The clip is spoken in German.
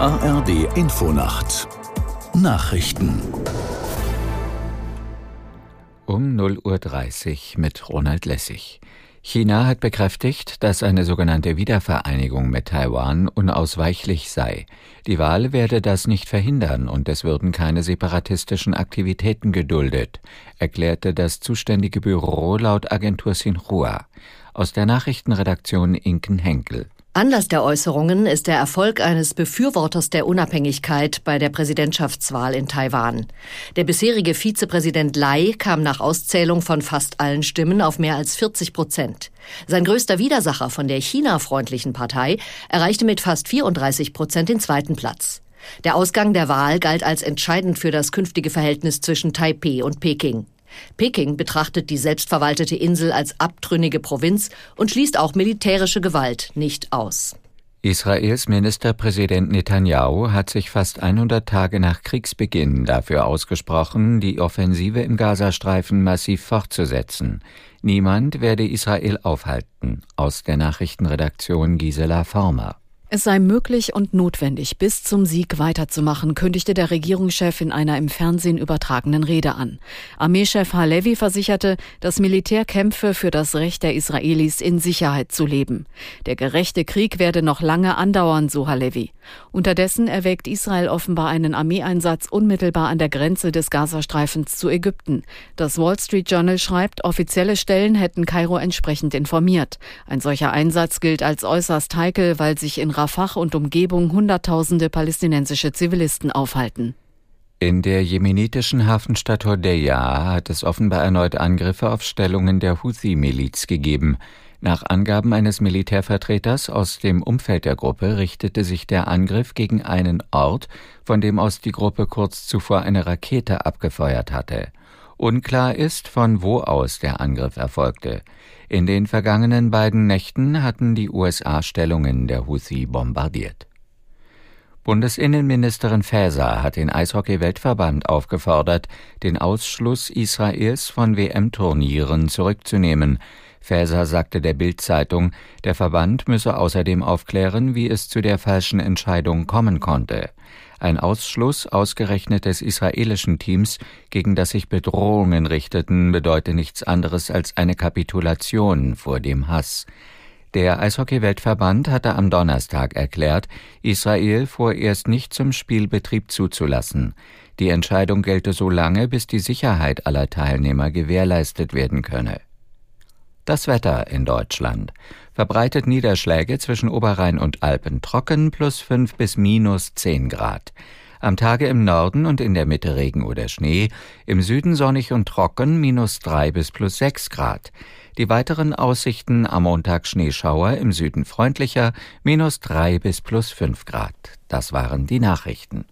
ARD Infonacht Nachrichten um 0.30 Uhr mit Ronald Lessig. China hat bekräftigt, dass eine sogenannte Wiedervereinigung mit Taiwan unausweichlich sei. Die Wahl werde das nicht verhindern und es würden keine separatistischen Aktivitäten geduldet, erklärte das zuständige Büro laut Agentur Xinhua. Aus der Nachrichtenredaktion Inken Henkel. Anlass der Äußerungen ist der Erfolg eines Befürworters der Unabhängigkeit bei der Präsidentschaftswahl in Taiwan. Der bisherige Vizepräsident Lai kam nach Auszählung von fast allen Stimmen auf mehr als 40 Prozent. Sein größter Widersacher von der China-freundlichen Partei erreichte mit fast 34 Prozent den zweiten Platz. Der Ausgang der Wahl galt als entscheidend für das künftige Verhältnis zwischen Taipeh und Peking. Peking betrachtet die selbstverwaltete Insel als abtrünnige Provinz und schließt auch militärische Gewalt nicht aus. Israels Ministerpräsident Netanyahu hat sich fast 100 Tage nach Kriegsbeginn dafür ausgesprochen, die Offensive im Gazastreifen massiv fortzusetzen. Niemand werde Israel aufhalten. Aus der Nachrichtenredaktion Gisela Former. Es sei möglich und notwendig, bis zum Sieg weiterzumachen, kündigte der Regierungschef in einer im Fernsehen übertragenen Rede an. Armeechef Halevi versicherte, das Militär kämpfe für das Recht der Israelis in Sicherheit zu leben. Der gerechte Krieg werde noch lange andauern, so Halevi. Unterdessen erwägt Israel offenbar einen Armeeeinsatz unmittelbar an der Grenze des Gazastreifens zu Ägypten. Das Wall Street Journal schreibt, offizielle Stellen hätten Kairo entsprechend informiert. Ein solcher Einsatz gilt als äußerst heikel, weil sich in Rafah und Umgebung Hunderttausende palästinensische Zivilisten aufhalten. In der jemenitischen Hafenstadt Hodeya hat es offenbar erneut Angriffe auf Stellungen der Houthi-Miliz gegeben. Nach Angaben eines Militärvertreters aus dem Umfeld der Gruppe richtete sich der Angriff gegen einen Ort, von dem aus die Gruppe kurz zuvor eine Rakete abgefeuert hatte. Unklar ist, von wo aus der Angriff erfolgte. In den vergangenen beiden Nächten hatten die USA Stellungen der Houthi bombardiert. Bundesinnenministerin Faeser hat den Eishockey-Weltverband aufgefordert, den Ausschluss Israels von WM-Turnieren zurückzunehmen. Faeser sagte der Bild-Zeitung, der Verband müsse außerdem aufklären, wie es zu der falschen Entscheidung kommen konnte. Ein Ausschluss ausgerechnet des israelischen Teams, gegen das sich Bedrohungen richteten, bedeute nichts anderes als eine Kapitulation vor dem Hass. Der Eishockey-Weltverband hatte am Donnerstag erklärt, Israel vorerst nicht zum Spielbetrieb zuzulassen. Die Entscheidung gelte so lange, bis die Sicherheit aller Teilnehmer gewährleistet werden könne. Das Wetter in Deutschland. Verbreitet Niederschläge zwischen Oberrhein und Alpen trocken plus 5 bis minus 10 Grad. Am Tage im Norden und in der Mitte Regen oder Schnee, im Süden sonnig und trocken minus 3 bis plus 6 Grad. Die weiteren Aussichten am Montag Schneeschauer, im Süden freundlicher, minus 3 bis plus 5 Grad. Das waren die Nachrichten.